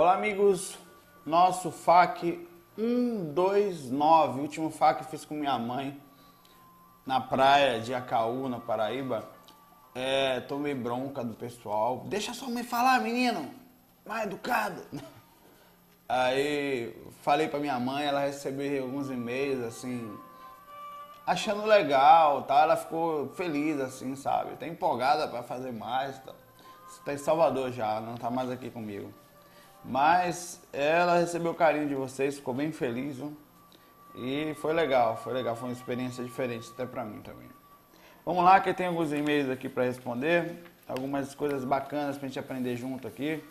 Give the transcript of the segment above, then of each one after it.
Olá, amigos. Nosso FAQ 129, último FAQ fiz com minha mãe na praia de Acaú, na Paraíba. É, tomei bronca do pessoal. Deixa sua mãe falar, menino. Mais educado. Aí falei pra minha mãe, ela recebeu alguns e-mails assim, achando legal, tá? Ela ficou feliz assim, sabe? Tá empolgada para fazer mais, tá? Está em Salvador já, não tá mais aqui comigo. Mas ela recebeu o carinho de vocês, ficou bem feliz, viu? E foi legal, foi legal, foi uma experiência diferente até pra mim também. Vamos lá, que tem alguns e-mails aqui para responder, algumas coisas bacanas pra gente aprender junto aqui.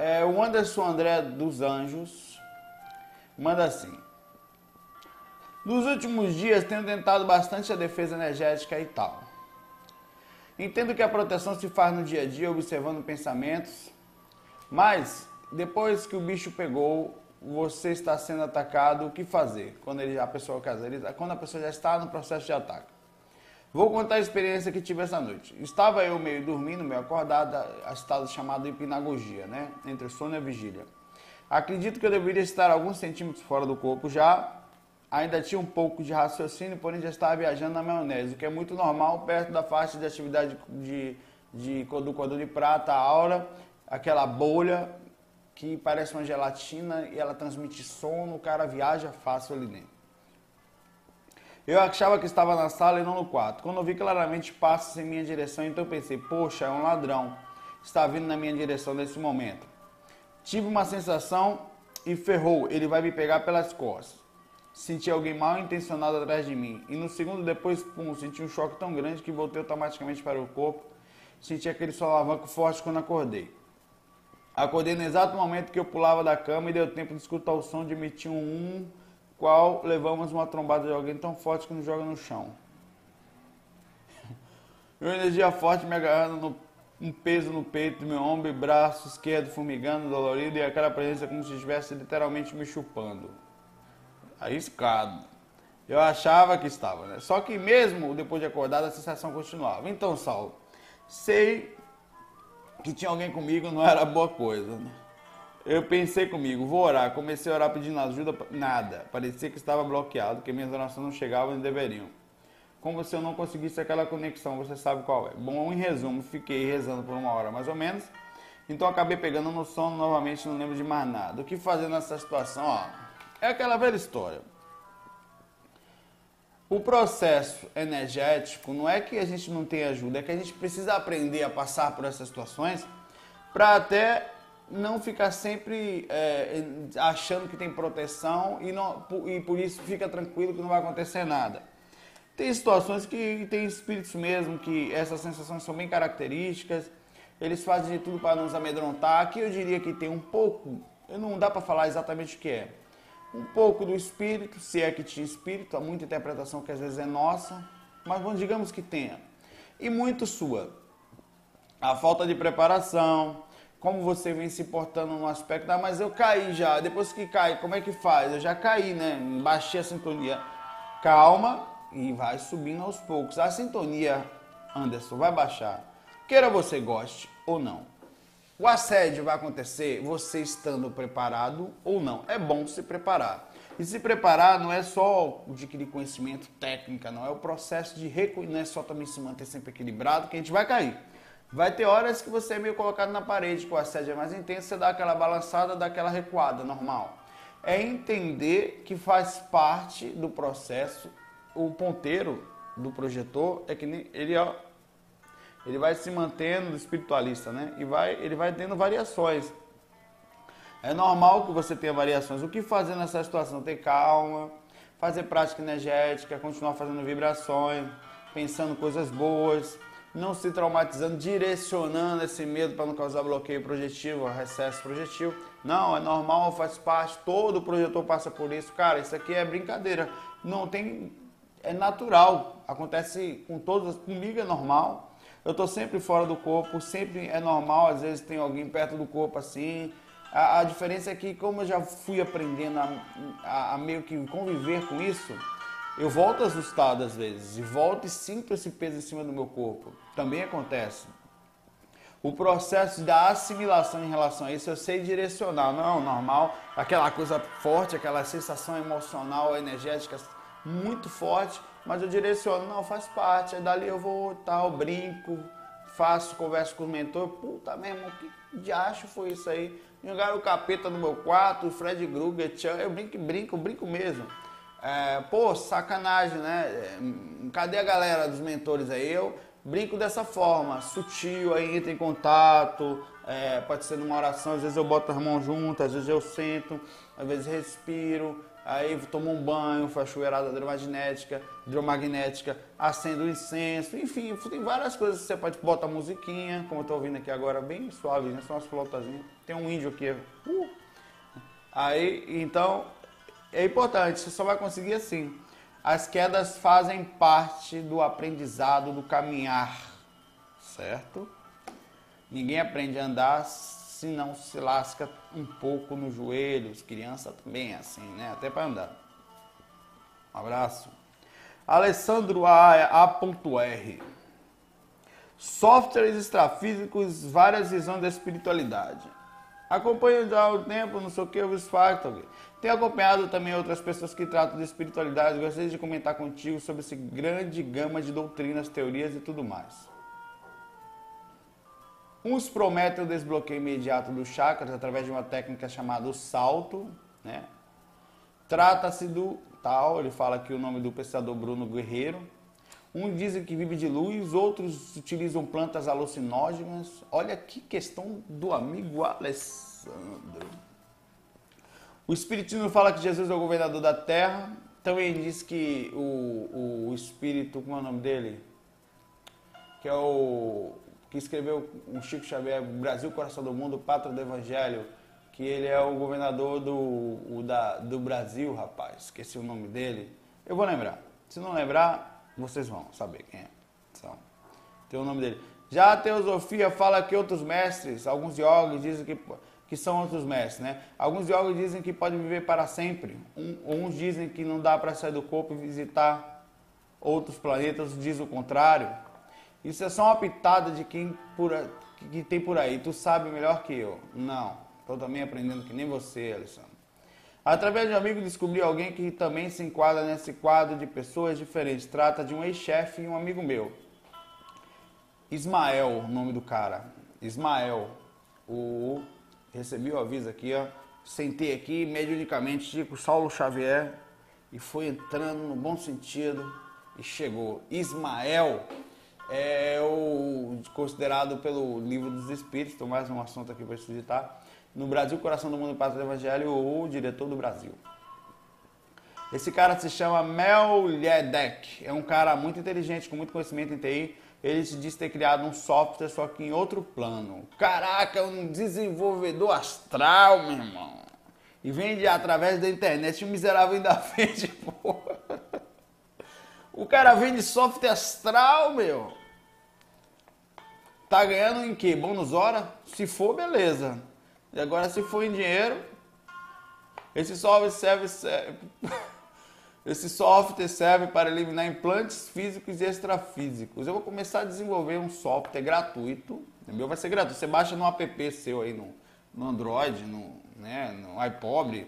É, o Anderson André dos Anjos manda assim. Nos últimos dias tenho tentado bastante a defesa energética e tal. Entendo que a proteção se faz no dia a dia, observando pensamentos, mas depois que o bicho pegou, você está sendo atacado, o que fazer? Quando ele, a pessoa quando a pessoa já está no processo de ataque. Vou contar a experiência que tive essa noite. Estava eu meio dormindo, meio acordado, a estado chamado hipnagogia, né? Entre sono e vigília. Acredito que eu deveria estar alguns centímetros fora do corpo já. Ainda tinha um pouco de raciocínio, porém já estava viajando na maionese, o que é muito normal perto da faixa de atividade de, de, do cordão de prata, aura, aquela bolha que parece uma gelatina e ela transmite sono, o cara viaja fácil ali dentro. Eu achava que estava na sala e não no quarto. Quando eu vi claramente passos em minha direção, então pensei, poxa, é um ladrão. Está vindo na minha direção nesse momento. Tive uma sensação e ferrou, ele vai me pegar pelas costas. Senti alguém mal intencionado atrás de mim. E no segundo depois, pum, senti um choque tão grande que voltei automaticamente para o corpo. Senti aquele solavanco forte quando acordei. Acordei no exato momento que eu pulava da cama e deu tempo de escutar o som de emitir um um, qual levamos uma trombada de alguém tão forte que nos joga no chão. Uma energia forte me agarrando no, um peso no peito, meu ombro e braço esquerdo formigando, dolorido, e aquela presença como se estivesse literalmente me chupando. Arriscado. Eu achava que estava, né? Só que mesmo depois de acordado, a sensação continuava. Então, Saulo, sei que tinha alguém comigo não era boa coisa. Né? Eu pensei comigo, vou orar. Comecei a orar pedindo ajuda, nada. Parecia que estava bloqueado, que minhas orações não chegavam e deveriam. Como se eu não conseguisse aquela conexão, você sabe qual é. Bom, em resumo, fiquei rezando por uma hora mais ou menos. Então acabei pegando no sono novamente, não lembro de mais nada. O que fazer nessa situação? Ó, é aquela velha história. O processo energético não é que a gente não tem ajuda, é que a gente precisa aprender a passar por essas situações para até não ficar sempre é, achando que tem proteção e, não, e por isso fica tranquilo que não vai acontecer nada. Tem situações que tem espíritos mesmo, que essas sensações são bem características, eles fazem de tudo para nos amedrontar. Aqui eu diria que tem um pouco, não dá para falar exatamente o que é, um pouco do espírito, se é que tinha espírito, há muita interpretação que às vezes é nossa, mas bom, digamos que tenha. E muito sua. A falta de preparação, como você vem se portando no aspecto, ah, mas eu caí já, depois que cai, como é que faz? Eu já caí, né? Baixei a sintonia. Calma e vai subindo aos poucos. A sintonia, Anderson, vai baixar. Queira você goste ou não. O assédio vai acontecer você estando preparado ou não. É bom se preparar. E se preparar não é só adquirir conhecimento, técnica, não. É o processo de reconhecer, não é só também se manter sempre equilibrado, que a gente vai cair. Vai ter horas que você é meio colocado na parede, que o assédio é mais intenso, você dá aquela balançada, dá aquela recuada, normal. É entender que faz parte do processo. O ponteiro do projetor é que ele ó, ele vai se mantendo espiritualista, né? E vai, ele vai tendo variações. É normal que você tenha variações. O que fazer nessa situação? Ter calma, fazer prática energética, continuar fazendo vibrações, pensando coisas boas, não se traumatizando, direcionando esse medo para não causar bloqueio projetivo, recesso projetivo. Não, é normal, faz parte, todo projetor passa por isso. Cara, isso aqui é brincadeira. Não tem. É natural. Acontece com todos, comigo é normal eu estou sempre fora do corpo, sempre é normal, às vezes tem alguém perto do corpo assim. A, a diferença é que, como eu já fui aprendendo a, a, a, meio que conviver com isso, eu volto assustado às vezes, e volto e sinto esse peso em cima do meu corpo. Também acontece. o processo da assimilação em relação a isso, eu sei direcionar, não, normal, aquela coisa forte, aquela sensação emocional, energética muito forte, mas eu direciono, não, faz parte, aí dali eu vou, tal, brinco, faço, converso com o mentor, puta mesmo, que diacho foi isso aí? Jogaram o capeta no meu quarto, o Fred Krueger, eu brinco, brinco, brinco mesmo. É, pô, sacanagem, né? É, cadê a galera dos mentores aí? Eu brinco dessa forma, sutil, aí entra em contato, é, pode ser numa oração, às vezes eu boto as mãos juntas, às vezes eu sento, às vezes respiro, aí tomo um banho, faço chuveirada hidromagnética, hidromagnética, acendo incenso, enfim, tem várias coisas que você pode botar musiquinha, como eu tô ouvindo aqui agora, bem suave, né? Só umas flotazinhas. Tem um índio aqui, uh. Aí, então, é importante, você só vai conseguir assim. As quedas fazem parte do aprendizado, do caminhar, certo? Ninguém aprende a andar se não se lasca um pouco nos joelhos. Criança também é assim, né? Até para andar. Um abraço. Alessandro A.R. Softwares extrafísicos, várias visões da espiritualidade. Acompanho já o tempo, não sei o que, eu vos facto. Tenho acompanhado também outras pessoas que tratam de espiritualidade. Gostaria de comentar contigo sobre esse grande gama de doutrinas, teorias e tudo mais. Uns prometem o desbloqueio imediato dos chakras através de uma técnica chamada salto, né? Trata-se do tal, ele fala aqui o nome do pesquisador Bruno Guerreiro. Uns dizem que vive de luz, outros utilizam plantas alucinógenas. Olha que questão do amigo Alessandro. O Espiritismo fala que Jesus é o governador da terra. Também diz que o, o Espírito, como é o nome dele? Que é o que escreveu um Chico Xavier, Brasil, Coração do Mundo, Pátria do Evangelho, que ele é o governador do, o da, do Brasil, rapaz. Esqueci o nome dele. Eu vou lembrar. Se não lembrar, vocês vão saber quem é. Então, tem o nome dele. Já a teosofia fala que outros mestres, alguns yogis dizem que, que são outros mestres, né? Alguns yogis dizem que pode viver para sempre. Um, uns dizem que não dá para sair do corpo e visitar outros planetas, diz o contrário. Isso é só uma pitada de quem por, que tem por aí. Tu sabe melhor que eu. Não. Estou também aprendendo que nem você, Alessandro. Através de um amigo descobri alguém que também se enquadra nesse quadro de pessoas diferentes. Trata de um ex-chefe e um amigo meu. Ismael, o nome do cara. Ismael. O recebi o aviso aqui, ó. Sentei aqui mediunicamente, Chico Saulo Xavier e foi entrando no bom sentido e chegou. Ismael é o considerado pelo livro dos Espíritos, estou mais um assunto aqui para estudar. No Brasil, Coração do Mundo, Pátria do Evangelho, o diretor do Brasil. Esse cara se chama Mel Ledek, é um cara muito inteligente, com muito conhecimento em TI. Ele diz ter criado um software, só que em outro plano. Caraca, um desenvolvedor astral, meu irmão. E vende através da internet. O miserável ainda vende, porra. O cara vende software astral, meu. Tá ganhando em quê? Bônus hora? Se for, beleza. E agora se for em dinheiro, esse software serve, serve esse software serve para eliminar implantes físicos e extrafísicos. Eu vou começar a desenvolver um software gratuito. O meu vai ser gratuito. Você baixa no app seu aí no, no Android, no, né, no iPod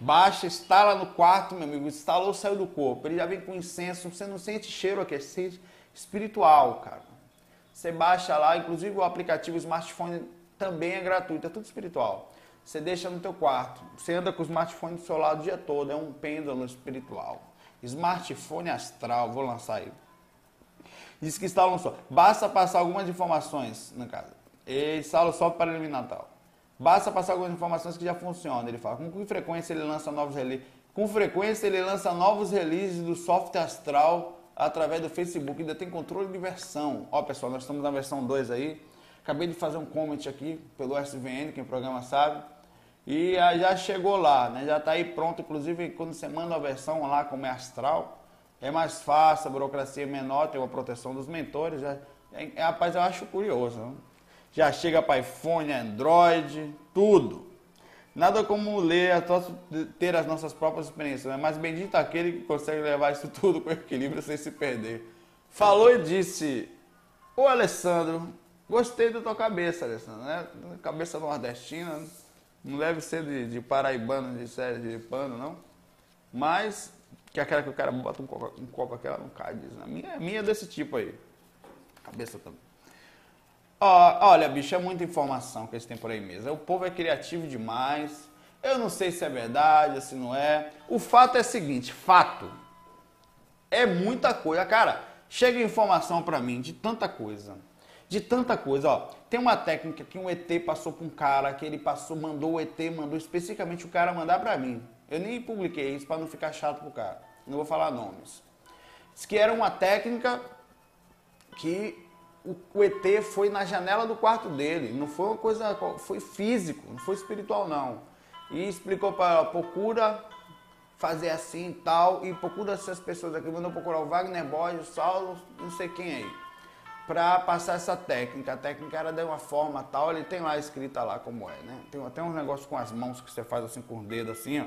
Baixa, instala no quarto, meu amigo. Instalou, saiu do corpo. Ele já vem com incenso. Você não sente cheiro aqui, é sente espiritual, cara. Você baixa lá, inclusive o aplicativo smartphone também é gratuito, é tudo espiritual. Você deixa no teu quarto. Você anda com o smartphone do seu lado o dia todo, é um pêndulo espiritual. Smartphone astral, vou lançar aí. Diz que instala um só. Basta passar algumas informações na casa. E instala só para eliminar tal. Basta passar algumas informações que já funcionam. Ele fala, com que frequência ele lança novos releases? Com frequência ele lança novos releases do software astral através do Facebook. Ainda tem controle de versão. Ó pessoal, nós estamos na versão 2 aí. Acabei de fazer um comment aqui pelo SVN, quem programa sabe. E já chegou lá, né? Já está aí pronto. Inclusive, quando você manda a versão lá, como é astral, é mais fácil, a burocracia é menor, tem uma proteção dos mentores. Já, é, é, rapaz, eu acho curioso. Não? Já chega para iPhone, Android, tudo. Nada como ler, ter as nossas próprias experiências, né? mas bendito aquele que consegue levar isso tudo com equilíbrio sem se perder. Falou e disse, ô Alessandro, Gostei da tua cabeça, Alessandro, né? Cabeça nordestina, não deve ser de, de paraibano, de série de pano, não. Mas, que é aquela que o cara bota um copo, um copo aquela não cai, diz. A minha, a minha é desse tipo aí. Cabeça também. Ó, olha, bicho, é muita informação que eles têm por aí mesmo. O povo é criativo demais. Eu não sei se é verdade, se não é. O fato é o seguinte, fato. É muita coisa. Cara, chega informação para mim de tanta coisa. De tanta coisa, ó. Tem uma técnica que um ET passou para um cara, que ele passou, mandou o ET, mandou especificamente o cara mandar para mim. Eu nem publiquei isso para não ficar chato pro cara. Não vou falar nomes. Diz que era uma técnica que o, o ET foi na janela do quarto dele. Não foi uma coisa, foi físico, não foi espiritual não. E explicou para ela, procura fazer assim e tal, e procura essas pessoas aqui, mandou procurar o Wagner Borges, o Saulo, não sei quem aí, para passar essa técnica. A técnica era de uma forma tal, ele tem lá escrita lá como é, né? Tem até uns negócios com as mãos que você faz assim com o dedo assim, ó,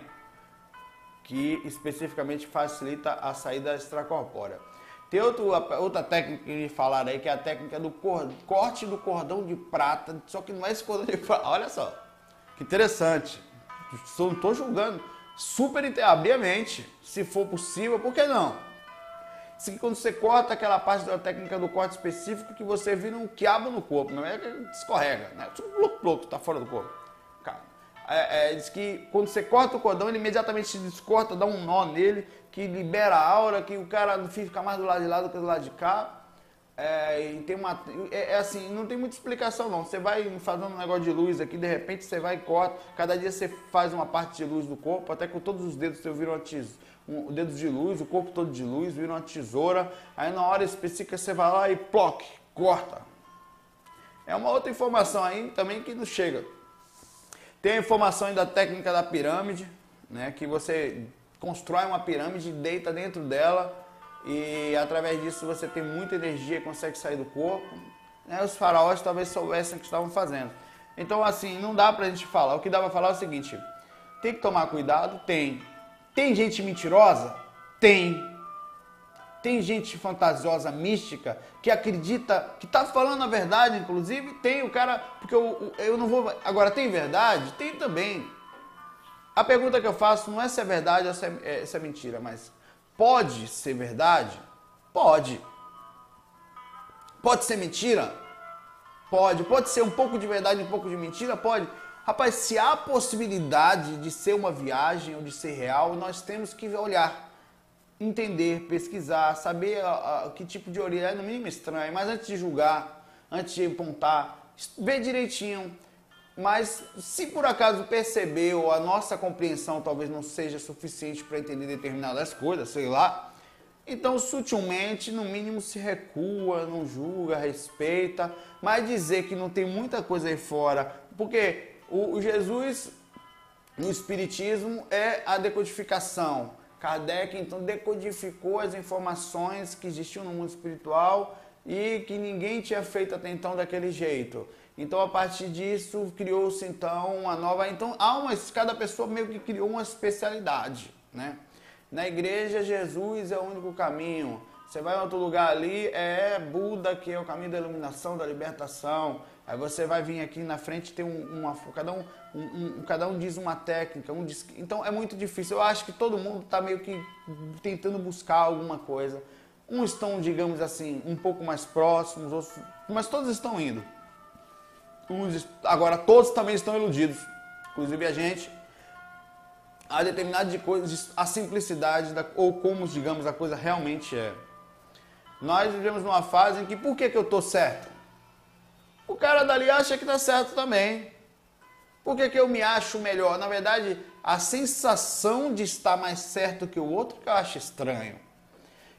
que especificamente facilita a saída extracorpórea. Tem outro, outra técnica que falaram aí, que é a técnica do corte do cordão de prata, só que não é esse cordão de prata. Olha só, que interessante. Não estou julgando. Super abrir a mente, se for possível, por que não? Se quando você corta aquela parte da técnica do corte específico, que você vira um quiabo no corpo, não é que escorrega, né? Tipo, tá fora do corpo. Cara, é, é, diz que quando você corta o cordão, ele imediatamente se descorta, dá um nó nele, que libera a aura, que o cara não fica mais do lado de lá do que do lado de cá. É, e tem uma. É, é, assim, não tem muita explicação não. Você vai fazendo um negócio de luz aqui, de repente você vai e corta. Cada dia você faz uma parte de luz do corpo, até que todos os dedos você vira uma tesoura. Um, dedos de luz, o corpo todo de luz, vira uma tesoura. Aí na hora específica você vai lá e ploc, corta. É uma outra informação aí também que não chega. Tem aí da técnica da pirâmide, né? Que você constrói uma pirâmide, deita dentro dela e através disso você tem muita energia e consegue sair do corpo. Né? Os faraós talvez soubessem o que estavam fazendo. Então, assim, não dá pra gente falar. O que dá pra falar é o seguinte: tem que tomar cuidado? Tem. Tem gente mentirosa? Tem. Tem gente fantasiosa, mística, que acredita, que tá falando a verdade, inclusive. Tem o cara, porque eu, eu não vou. Agora, tem verdade? Tem também. A pergunta que eu faço não é se é verdade ou se é, é, se é mentira, mas pode ser verdade? Pode. Pode ser mentira? Pode. Pode ser um pouco de verdade e um pouco de mentira? Pode. Rapaz, se há possibilidade de ser uma viagem ou de ser real, nós temos que olhar, entender, pesquisar, saber a, a, que tipo de origem é no mínimo estranho, mas antes de julgar, antes de apontar, ver direitinho. Mas se por acaso percebeu, a nossa compreensão talvez não seja suficiente para entender determinadas coisas, sei lá, então sutilmente, no mínimo, se recua, não julga, respeita, mas dizer que não tem muita coisa aí fora, porque o, o Jesus no Espiritismo é a decodificação. Kardec então decodificou as informações que existiam no mundo espiritual e que ninguém tinha feito até então daquele jeito. Então, a partir disso, criou-se então uma nova. Então, há uma, cada pessoa meio que criou uma especialidade, né? Na igreja, Jesus é o único caminho. Você vai em outro lugar ali, é Buda que é o caminho da iluminação, da libertação. Aí você vai vir aqui na frente, tem um, uma, cada um, um, um, cada um diz uma técnica, um diz, então é muito difícil. Eu acho que todo mundo está meio que tentando buscar alguma coisa. Uns estão, digamos assim, um pouco mais próximos, outros, mas todos estão indo. Uns, agora todos também estão iludidos, inclusive a gente. Há determinadas de coisas, a simplicidade da, ou como, digamos, a coisa realmente é. Nós vivemos numa fase em que por que, que eu estou certo? O cara dali acha que está certo também. Por que, que eu me acho melhor? Na verdade, a sensação de estar mais certo que o outro que eu acho estranho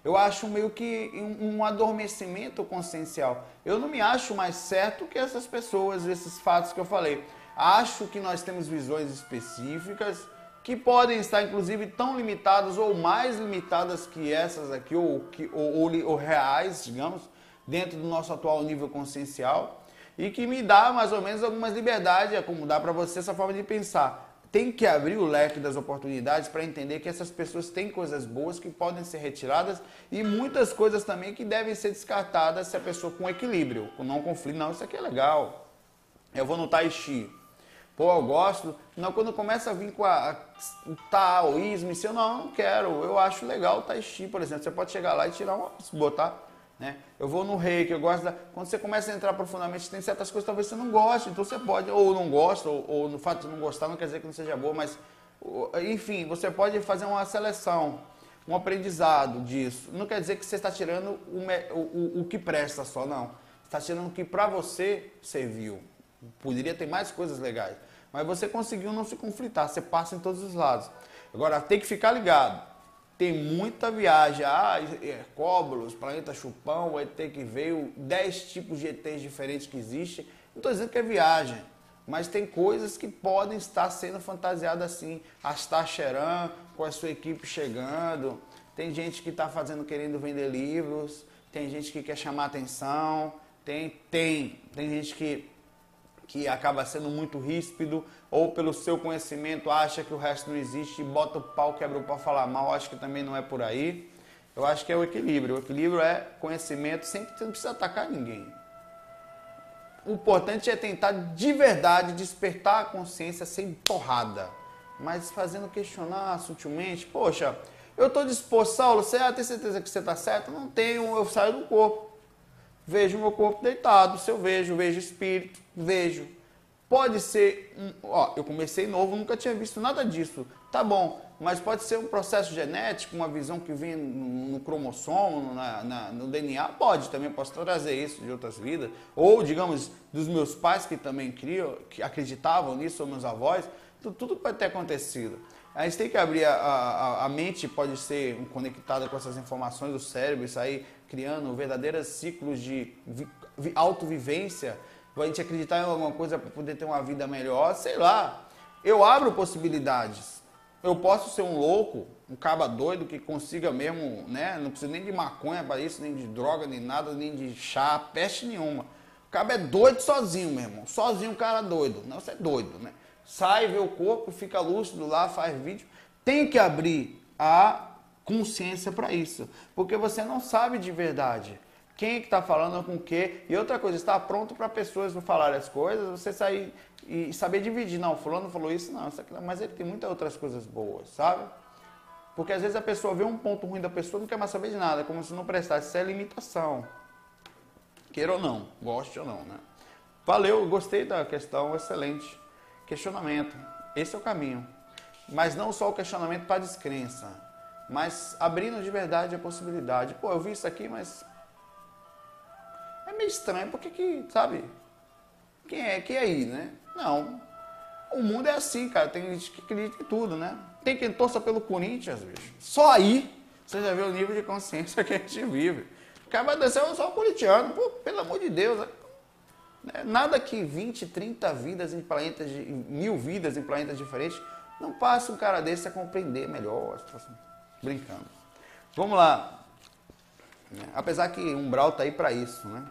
eu acho meio que um, adormecimento consciencial. Eu não me acho mais certo que essas pessoas, esses fatos que eu falei. Acho que nós temos visões específicas que podem estar, inclusive, tão limitadas ou mais limitadas que essas aqui, ou, que, ou, ou, ou reais, digamos, dentro do nosso atual nível consciencial, e que me dá mais ou menos algumas liberdades, é como dá para você essa forma de pensar. tem que abrir o leque das oportunidades para entender que essas pessoas têm coisas boas que podem ser retiradas e muitas coisas também que devem ser descartadas se a pessoa com equilíbrio, com não conflito. Não, isso aqui é legal. Eu vou no Tai Chi. Pô, eu gosto. Não, quando começa a vir com a, a, o taoísmo, isso eu não, não quero. Eu acho legal o Tai Chi, por exemplo. Você pode chegar lá e tirar uma, botar né? Eu vou no reiki, eu gosto da. Quando você começa a entrar profundamente, tem certas coisas que talvez você não goste, então você pode, ou não gosta, ou, ou no fato de não gostar não quer dizer que não seja boa, mas enfim, você pode fazer uma seleção, um aprendizado disso. Não quer dizer que você está tirando o, o, o que presta só, não. Está tirando o que para você serviu. Poderia ter mais coisas legais. Mas você conseguiu não se conflitar, você passa em todos os lados. Agora, tem que ficar ligado tem muita viagem. Ah, Cóbulos, Planeta Chupão, ET que veio, 10 tipos de ETs diferentes que existem. Não estou dizendo que é viagem, mas tem coisas que podem estar sendo fantasiadas assim. Astacheran com a sua equipe chegando. Tem gente que está fazendo, querendo vender livros. Tem gente que quer chamar atenção. Tem, tem. Tem gente que que acaba sendo muito ríspido, ou pelo seu conhecimento acha que o resto não existe e bota o pau, quebra o pau falar mal, acho que também não é por aí. Eu acho que é o equilíbrio. O equilíbrio é conhecimento, sempre você não precisa atacar ninguém. O importante é tentar de verdade despertar a consciência sem porrada, mas fazendo questionar sutilmente. Poxa, eu estou disposto, Saulo, você tem certeza que você está certo? Não tenho, eu saio do corpo vejo meu corpo deitado. Se eu vejo, vejo espírito, vejo. Pode ser, ó, eu comecei novo, nunca tinha visto nada disso. Tá bom, mas pode ser um processo genético, uma visão que vem no, no cromossomo, na, na, no DNA. Pode também, posso trazer isso de outras vidas. Ou, digamos, dos meus pais que também criam, que acreditavam nisso, ou meus avós. Tudo, tudo pode ter acontecido. A gente tem que abrir a, a, a mente, pode ser conectada com essas informações do cérebro, isso aí criando verdadeiros ciclos de autovivência, a gente acreditar em alguma coisa para poder ter uma vida melhor, sei lá. Eu abro possibilidades. Eu posso ser um louco, um caba doido que consiga mesmo, né? Não precisa nem de maconha para isso, nem de droga, nem nada, nem de chá, peste nenhuma. O caba é doido sozinho, meu irmão. Sozinho o cara é doido. Não, você é doido, né? Sai, vê o corpo, fica lúcido lá, faz vídeo. Tem que abrir a consciência para isso, porque você não sabe de verdade quem é que está falando com o quê. E outra coisa, estar pronto para pessoas não falarem as coisas, você sair e saber dividir. Não, fulano falou isso, não, isso aqui, mas ele tem muitas outras coisas boas, sabe? Porque às vezes a pessoa vê um ponto ruim da pessoa não quer mais saber de nada, como se não prestasse. Isso é limitação. Queira ou não, goste ou não, né? Valeu, gostei da questão, excelente. Questionamento. Esse é o caminho. Mas não só o questionamento para descrença mas abrindo de verdade a possibilidade. Pô, eu vi isso aqui, mas é meio estranho, porque que, sabe? Quem é que é aí, né? Não. O mundo é assim, cara. Tem gente que acredita em tudo, né? Tem quem torça pelo Corinthians, bicho. Só aí você já vê o nível de consciência que a gente vive. Acaba descendo só o corintiano. Pô, pelo amor de Deus. Né? Nada que 20, 30 vidas em planetas, mil vidas em planetas diferentes, não passe um cara desse a compreender melhor a situação. Brincando. Vamos lá. Apesar que Umbral tá aí para isso, né?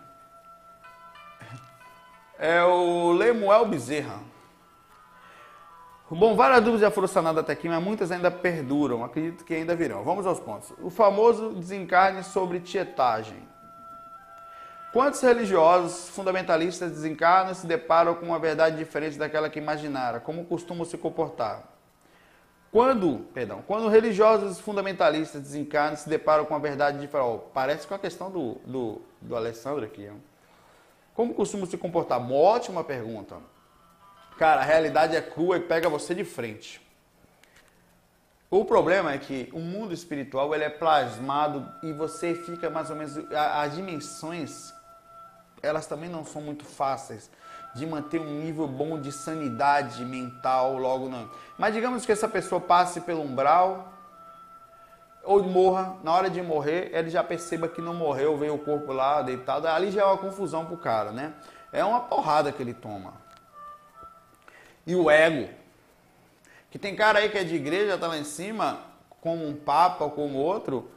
É o Lemuel Bezerra. Bom, várias dúvidas já foram sanadas até aqui, mas muitas ainda perduram. Acredito que ainda virão. Vamos aos pontos. O famoso desencarne sobre tietagem. Quantos religiosos fundamentalistas desencarnam e se deparam com uma verdade diferente daquela que imaginaram? Como costumam se comportar? Quando, perdão, quando religiosos fundamentalistas desencarnam se deparam com a verdade de oh, parece com a questão do, do, do Alessandro aqui. Ó. Como costumam se comportar? Uma ótima pergunta. Cara, a realidade é crua e pega você de frente. O problema é que o mundo espiritual ele é plasmado e você fica mais ou menos. As dimensões, elas também não são muito fáceis de manter um nível bom de sanidade mental logo não. Mas digamos que essa pessoa passe pelo umbral ou morra, na hora de morrer, ele já perceba que não morreu, veio o corpo lá deitado, ali já é uma confusão pro cara, né? É uma porrada que ele toma. E o ego. Que tem cara aí que é de igreja, tá lá em cima, como um papa ou como outro.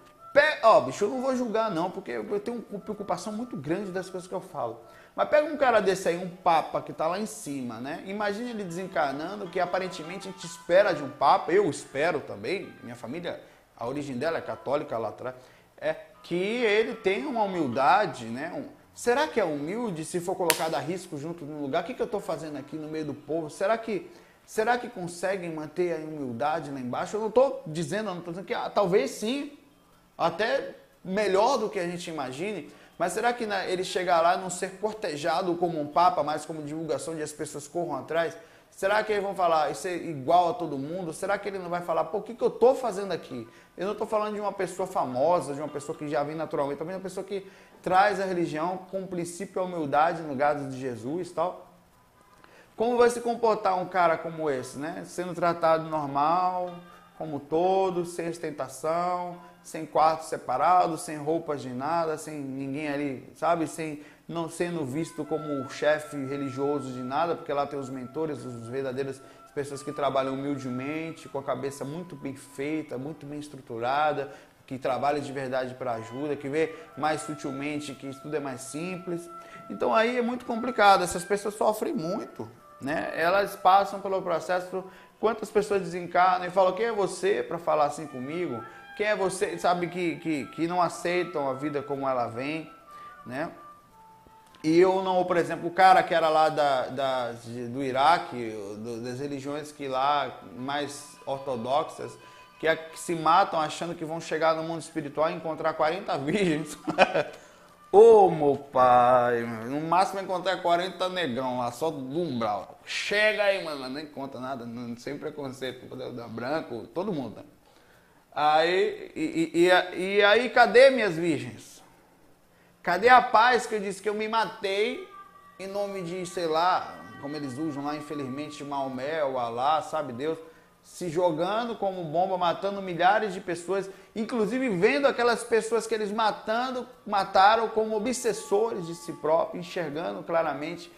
Ó, oh, bicho, eu não vou julgar não, porque eu tenho uma preocupação muito grande das coisas que eu falo. Mas pega um cara desse aí, um papa que está lá em cima, né? Imagina ele desencarnando, que aparentemente a gente espera de um papa, eu espero também, minha família, a origem dela é católica lá atrás, é que ele tenha uma humildade, né? Um, será que é humilde se for colocado a risco junto no lugar? O que, que eu estou fazendo aqui no meio do povo? Será que será que conseguem manter a humildade lá embaixo? Eu não estou dizendo, não estou dizendo que ah, talvez sim, até melhor do que a gente imagine, mas será que né, ele chegar lá não ser cortejado como um papa, mas como divulgação de as pessoas corram atrás? Será que eles vão falar isso é igual a todo mundo? Será que ele não vai falar, pô, o que, que eu estou fazendo aqui? Eu não estou falando de uma pessoa famosa, de uma pessoa que já vem naturalmente, também uma pessoa que traz a religião com o princípio a humildade no gado de Jesus e tal. Como vai se comportar um cara como esse, né? Sendo tratado normal, como todos, sem ostentação, sem quarto separado, sem roupas de nada, sem ninguém ali, sabe? Sem não sendo visto como chefe religioso de nada, porque lá tem os mentores, os verdadeiros pessoas que trabalham humildemente, com a cabeça muito bem feita, muito bem estruturada, que trabalham de verdade para ajuda, que vê mais sutilmente que tudo é mais simples. Então aí é muito complicado, essas pessoas sofrem muito, né? Elas passam pelo processo, quantas pessoas desencarnam e falam, quem é você para falar assim comigo? Quem é você, sabe, que, que, que não aceitam a vida como ela vem, né? E eu não, por exemplo, o cara que era lá da, da do Iraque, do, das religiões que lá mais ortodoxas, que, é, que, se matam achando que vão chegar no mundo espiritual e encontrar 40 virgens. Ô oh, meu pai, no máximo encontrar 40 negão lá, só do umbral. Chega aí, mano, nem conta nada, não, sem preconceito, branco, todo mundo. Né? Aí, e, e, e aí, cadê minhas virgens? Cadê a paz que eu disse que eu me matei em nome de, sei lá, como eles usam lá, infelizmente, Maomé ou Alá, sabe Deus, se jogando como bomba, matando milhares de pessoas, inclusive vendo aquelas pessoas que eles matando, mataram como obsessores de si próprio, enxergando claramente,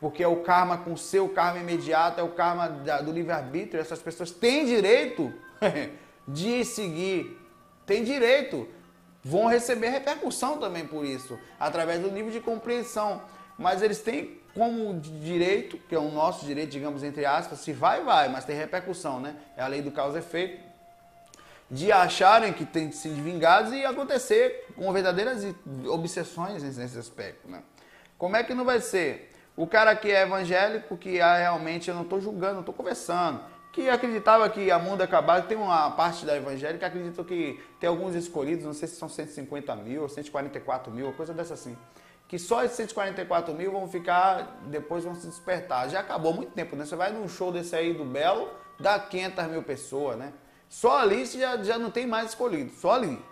porque é o karma com seu karma imediato, é o karma da, do livre-arbítrio, essas pessoas têm direito de seguir, tem direito, vão receber repercussão também por isso, através do nível de compreensão. Mas eles têm como direito, que é o nosso direito, digamos, entre aspas, se vai, vai, mas tem repercussão, né? É a lei do causa e efeito, de acharem que tem de ser vingados e acontecer com verdadeiras obsessões nesse aspecto, né? Como é que não vai ser? O cara que é evangélico, que é realmente, eu não estou julgando, não estou conversando, que acreditava que a mundo acabava, tem uma parte da evangélica que acreditou que tem alguns escolhidos, não sei se são 150 mil ou 144 mil, coisa dessa assim. Que só esses 144 mil vão ficar, depois vão se despertar. Já acabou muito tempo, né? Você vai num show desse aí do Belo, dá 500 mil pessoas, né? Só ali você já, já não tem mais escolhido, só ali.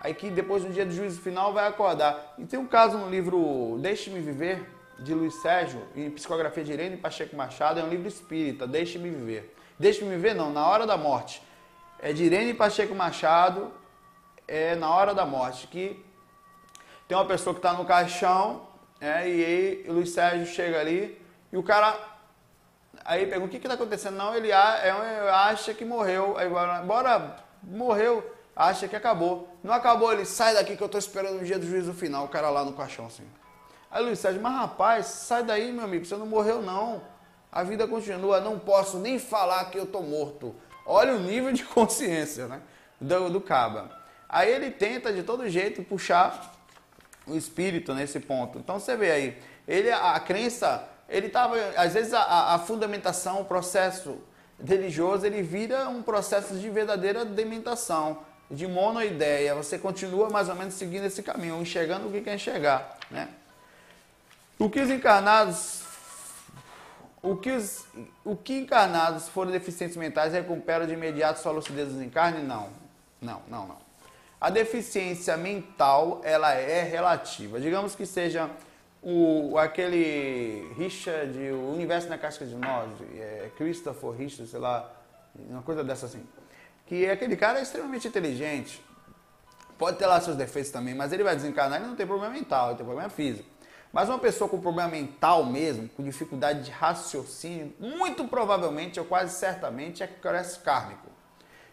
Aí que depois no dia do juízo final vai acordar. E tem um caso no livro Deixe-me Viver, de Luiz Sérgio, em psicografia de Irene Pacheco Machado, é um livro espírita, Deixe-me Viver. Deixe-me ver, não, na hora da morte. É de Irene Pacheco Machado, é na hora da morte, que tem uma pessoa que está no caixão, é, e aí o Luiz Sérgio chega ali, e o cara aí pergunta, o que está acontecendo? Não, ele é, acha que morreu, aí bora, morreu, acha que acabou. Não acabou, ele sai daqui que eu estou esperando o dia do juízo final, o cara lá no caixão assim. Aí Luiz Sérgio, mas rapaz, sai daí, meu amigo, você não morreu não a vida continua, não posso nem falar que eu estou morto. Olha o nível de consciência né, do, do Caba. Aí ele tenta de todo jeito puxar o espírito nesse ponto. Então você vê aí, ele a, crença, ele estava, às vezes a, a, fundamentação, o processo religioso, ele vira um processo de verdadeira dementação, de monoideia. Você continua mais ou menos seguindo esse caminho, enxergando o que quer enxergar, né? O que os encarnados o que, os, o que encarnados foram deficientes mentais recuperam de imediato sua lucidez em carne? Não. Não, não, não. A deficiência mental, ela é relativa. Digamos que seja o, aquele Richard, o Universo na Casca de Nós, é, Christopher Richard, sei lá, uma coisa dessa assim. Que aquele cara é extremamente inteligente. Pode ter lá seus defeitos também, mas ele vai desencarnar e não tem problema mental, ele tem problema físico. Mas uma pessoa com problema mental mesmo, com dificuldade de raciocínio, muito provavelmente, ou quase certamente, é cresce kármico.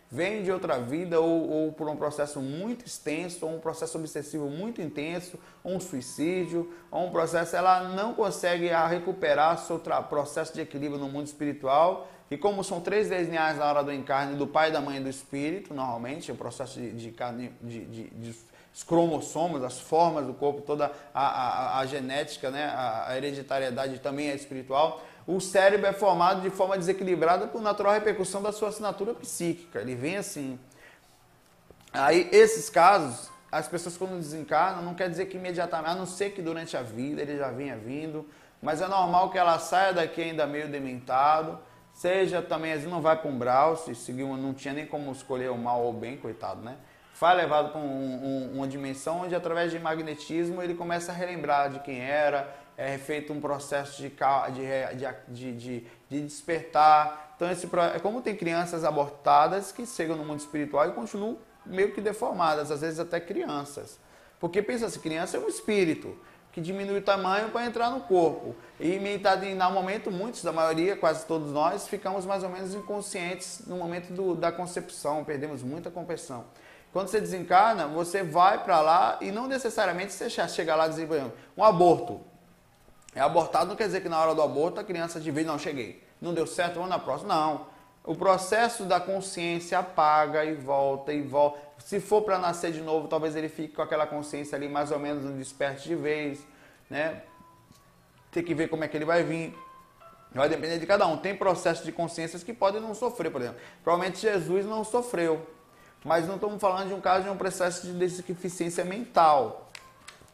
vem de outra vida ou, ou, por um processo muito extenso, ou um processo obsessivo muito intenso, ou um suicídio, ou um processo, ela não consegue recuperar seu processo de equilíbrio no mundo espiritual. E como são três lineares na hora do encarne do pai, da mãe e do espírito, normalmente, o processo de, de, de, de, os cromossomos, as formas do corpo, toda a, a, a genética, né, a, a hereditariedade também é espiritual o cérebro é formado de forma desequilibrada por natural repercussão da sua assinatura psíquica. Ele vem assim. Aí, esses casos, as pessoas quando desencarnam, não quer dizer que imediatamente, a não ser que durante a vida ele já venha vindo, mas é normal que ela saia daqui ainda meio dementado, seja também, às vezes não vai para um brau, se seguiu, não tinha nem como escolher o mal ou o bem, coitado, né? Foi levado para um, um, uma dimensão onde, através de magnetismo, ele começa a relembrar de quem era, é feito um processo de, de, de, de despertar. Então, esse, é como tem crianças abortadas que chegam no mundo espiritual e continuam meio que deformadas, às vezes até crianças. Porque pensa assim, criança é um espírito que diminui o tamanho para entrar no corpo. E no momento, muitos, da maioria, quase todos nós, ficamos mais ou menos inconscientes no momento do, da concepção, perdemos muita compreensão. Quando você desencarna, você vai para lá e não necessariamente você chega lá diz, um aborto é abortado não quer dizer que na hora do aborto a criança de vez, não, cheguei, não deu certo, vamos na próxima. Não. O processo da consciência apaga e volta e volta. Se for para nascer de novo, talvez ele fique com aquela consciência ali mais ou menos no desperte de vez, né? Tem que ver como é que ele vai vir. Vai depender de cada um. Tem processos de consciências que podem não sofrer, por exemplo. Provavelmente Jesus não sofreu. Mas não estamos falando de um caso de um processo de deficiência mental.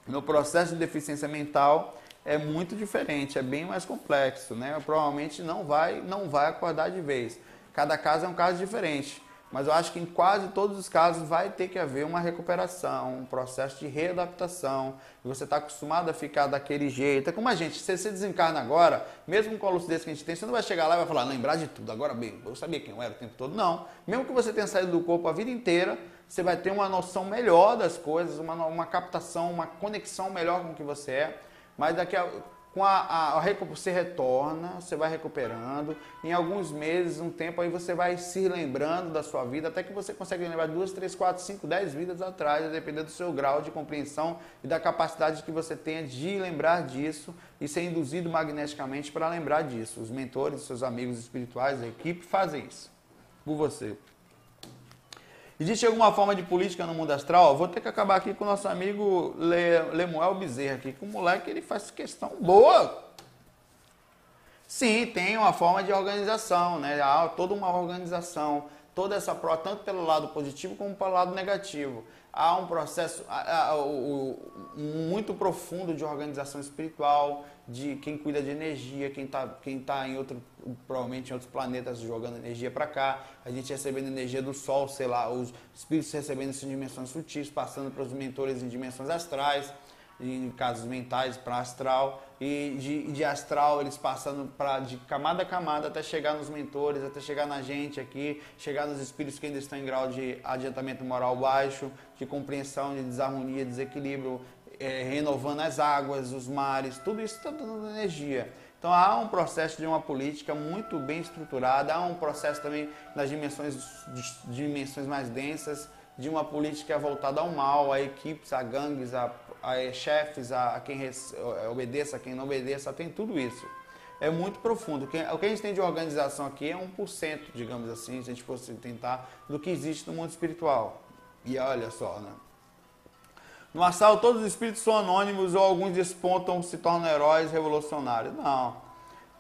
No processo de deficiência mental, é muito diferente, é bem mais complexo, né? Provavelmente não vai, não vai acordar de vez. Cada caso é um caso diferente, mas eu acho que em quase todos os casos vai ter que haver uma recuperação, um processo de readaptação. Você está acostumado a ficar daquele jeito. É como a gente, se você desencarna agora, mesmo com a lucidez que a gente tem, você não vai chegar lá e vai falar, lembrar de tudo. Agora bem, eu sabia quem eu era o tempo todo. Não. Mesmo que você tenha saído do corpo a vida inteira, você vai ter uma noção melhor das coisas, uma, uma captação, uma conexão melhor com o que você é mas daqui a, com a, a, a, você retorna, você vai recuperando. Em alguns meses, um tempo aí você vai se lembrando da sua vida, até que você consegue lembrar duas, três, quatro, cinco, dez vidas atrás, dependendo do seu grau de compreensão e da capacidade que você tenha de lembrar disso e ser induzido magneticamente para lembrar disso. Os mentores, seus amigos espirituais, a equipe fazem isso por você. Existe alguma forma de política no mundo astral? Vou ter que acabar aqui com o nosso amigo Le, Lemuel Bezerra aqui, que o moleque ele faz questão boa. Sim, tem uma forma de organização, né? Há toda uma organização, toda essa prova, tanto pelo lado positivo como pelo lado negativo. Há um processo muito profundo de organização espiritual, de quem cuida de energia, quem está quem tá em outro, provavelmente em outros planetas jogando energia para cá, a gente recebendo energia do Sol, sei lá, os espíritos recebendo isso em dimensões sutis, passando para os mentores em dimensões astrais, em casos mentais para astral, e de, de astral eles passando pra, de camada a camada até chegar nos mentores, até chegar na gente aqui, chegar nos espíritos que ainda estão em grau de adiantamento moral baixo, de compreensão, de desarmonia, desequilíbrio, é, renovando as águas, os mares, tudo isso está dando energia. Então há um processo de uma política muito bem estruturada, há um processo também nas dimensões, dimensões mais densas, de uma política voltada ao mal, a equipes, a gangues, a, a chefes, a, quem res, obedeça, a quem não obedeça, tem tudo isso. É muito profundo. O que a gente tem de organização aqui é 1%, digamos assim, se a gente fosse tentar, do que existe no mundo espiritual. E olha só, né? No astral, todos os espíritos são anônimos ou alguns despontam, se tornam heróis revolucionários. Não.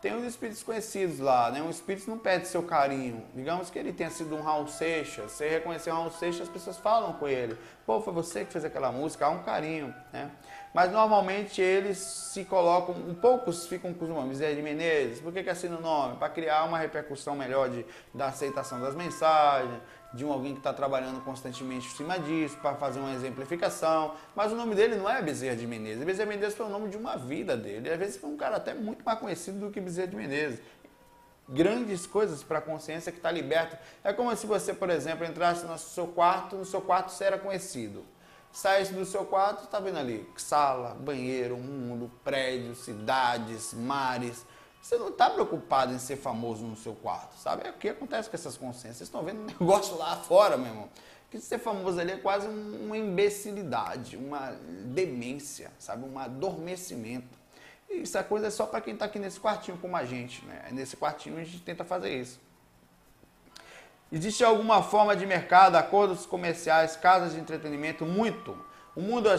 Tem os espíritos conhecidos lá, né? Um espírito não pede seu carinho. Digamos que ele tenha sido um Raul Seixas. Você reconheceu Raul Seixas, as pessoas falam com ele. Pô, foi você que fez aquela música, há um carinho, né? Mas normalmente eles se colocam, um poucos ficam com os nomes. Zé de Menezes, por que, que assina o nome? Para criar uma repercussão melhor de, da aceitação das mensagens, de um alguém que está trabalhando constantemente em cima disso, para fazer uma exemplificação. Mas o nome dele não é Bezerra de Menezes. Bezerra de Menezes foi o nome de uma vida dele. Às vezes foi um cara até muito mais conhecido do que Bezerra de Menezes. Grandes coisas para a consciência que está liberta. É como se você, por exemplo, entrasse no seu quarto, no seu quarto você era conhecido. Saísse do seu quarto, está vendo ali sala, banheiro, mundo, prédios, cidades, mares você não está preocupado em ser famoso no seu quarto, sabe? É o que acontece com essas consciências. Vocês estão vendo um negócio lá fora, meu irmão. Que ser famoso ali é quase uma imbecilidade, uma demência, sabe? Um adormecimento. E essa coisa é só para quem está aqui nesse quartinho como a gente, né? Nesse quartinho a gente tenta fazer isso. Existe alguma forma de mercado, acordos comerciais, casas de entretenimento? Muito. O mundo,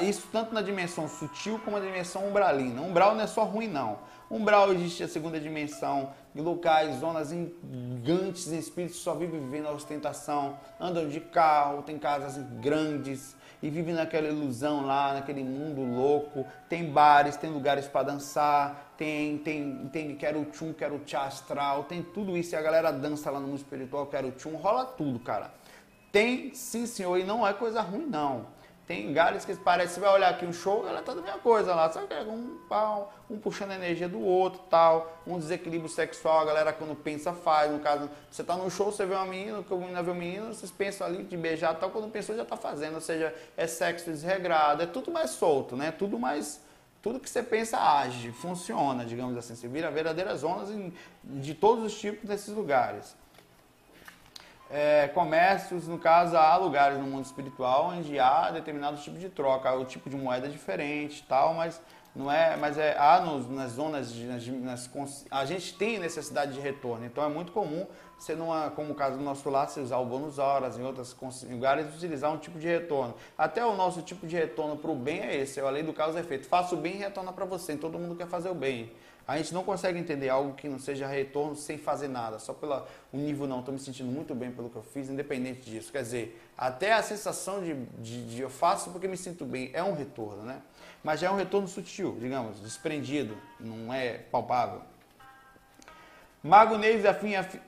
isso tanto na dimensão sutil como na dimensão umbralina. Umbral não é só ruim, não. Umbral existe a segunda dimensão, locais, zonas gigantes, espíritos só vivem vivendo a ostentação, andam de carro, tem casas grandes e vivem naquela ilusão lá, naquele mundo louco. Tem bares, tem lugares para dançar, tem, tem, tem quero tchum, quero tchá astral, tem tudo isso. E a galera dança lá no mundo espiritual, quero tchum, rola tudo, cara. Tem, sim senhor, e não é coisa ruim, não. Tem galhos que parece, você vai olhar aqui um show, ela tá da mesma coisa lá, sabe? Um pau, um puxando a energia do outro, tal, um desequilíbrio sexual, a galera quando pensa faz, no caso, você tá no show, você vê uma menina, que menino vê um menino, vocês pensam ali de beijar tal, quando pensou já tá fazendo, ou seja, é sexo desregrado, é tudo mais solto, né? Tudo mais tudo que você pensa age, funciona, digamos assim. Você vira verdadeiras ondas de todos os tipos desses lugares é, comércios, no caso, há lugares no mundo espiritual onde há determinado tipo de troca, o tipo de moeda é diferente tal, mas não é, mas é, há nos, nas zonas, nas, nas, a gente tem necessidade de retorno, então é muito comum você numa, como o caso do nosso lar, você usar o bônus horas, em outros lugares utilizar um tipo de retorno. Até o nosso tipo de retorno para o bem é esse, é a lei do causa e efeito. Faça o bem e retorna para você, todo mundo quer fazer o bem. A gente não consegue entender algo que não seja retorno sem fazer nada, só pelo nível não, estou me sentindo muito bem pelo que eu fiz, independente disso. Quer dizer, até a sensação de, de, de, eu faço porque me sinto bem é um retorno, né? Mas já é um retorno sutil, digamos, desprendido, não é palpável. Mago Neves afim, afim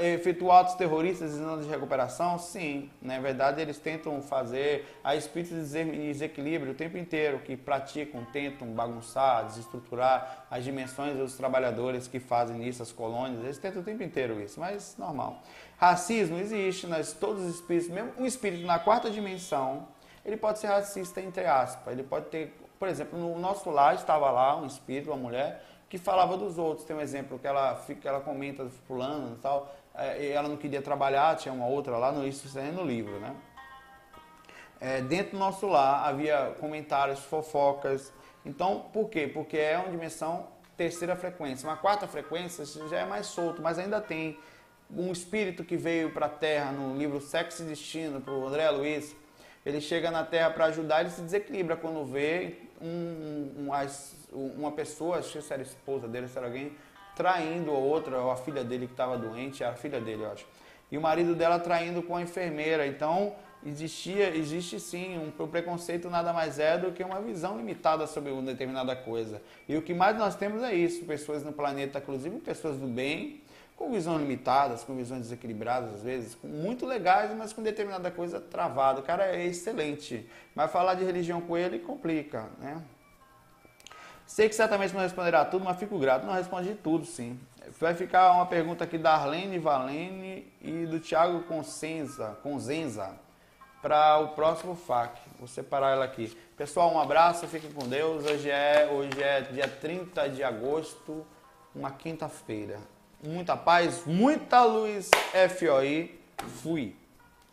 efetuar terroristas e não de recuperação? Sim, na verdade eles tentam fazer a espíritos de desequilíbrio o tempo inteiro, que praticam, tentam bagunçar, desestruturar as dimensões dos trabalhadores que fazem isso, as colônias, eles tentam o tempo inteiro isso, mas normal. Racismo existe, nós, todos os espíritos, mesmo um espírito na quarta dimensão, ele pode ser racista entre aspas, ele pode ter, por exemplo, no nosso lar estava lá um espírito, uma mulher, que falava dos outros. Tem um exemplo que ela, fica, ela comenta fulano e tal, é, e ela não queria trabalhar, tinha uma outra lá, no, isso é no livro, né? É, dentro do nosso lar havia comentários, fofocas. Então, por quê? Porque é uma dimensão terceira frequência. Uma quarta frequência já é mais solto, mas ainda tem um espírito que veio para a Terra no livro Sexo e Destino, para o André Luiz. Ele chega na Terra para ajudar, ele se desequilibra quando vê um, um, uma pessoa, que era esposa dele, se era alguém, traindo a outra, ou a filha dele que estava doente, a filha dele, eu acho. E o marido dela traindo com a enfermeira. Então, existia, existe sim, um, preconceito nada mais é do que uma visão limitada sobre uma determinada coisa. E o que mais nós temos é isso, pessoas no planeta, inclusive pessoas do bem, com visões limitadas, com visões desequilibradas às vezes, muito legais, mas com determinada coisa travada. O cara é excelente, mas falar de religião com ele complica, né? Sei que certamente não responderá tudo, mas fico grato. Não responde de tudo, sim. Vai ficar uma pergunta aqui da Arlene Valene e do Thiago Consenza, Conzenza para o próximo FAQ. Vou separar ela aqui. Pessoal, um abraço, fiquem com Deus. Hoje é, hoje é dia 30 de agosto, uma quinta-feira. Muita paz, muita luz, FOI. Fui.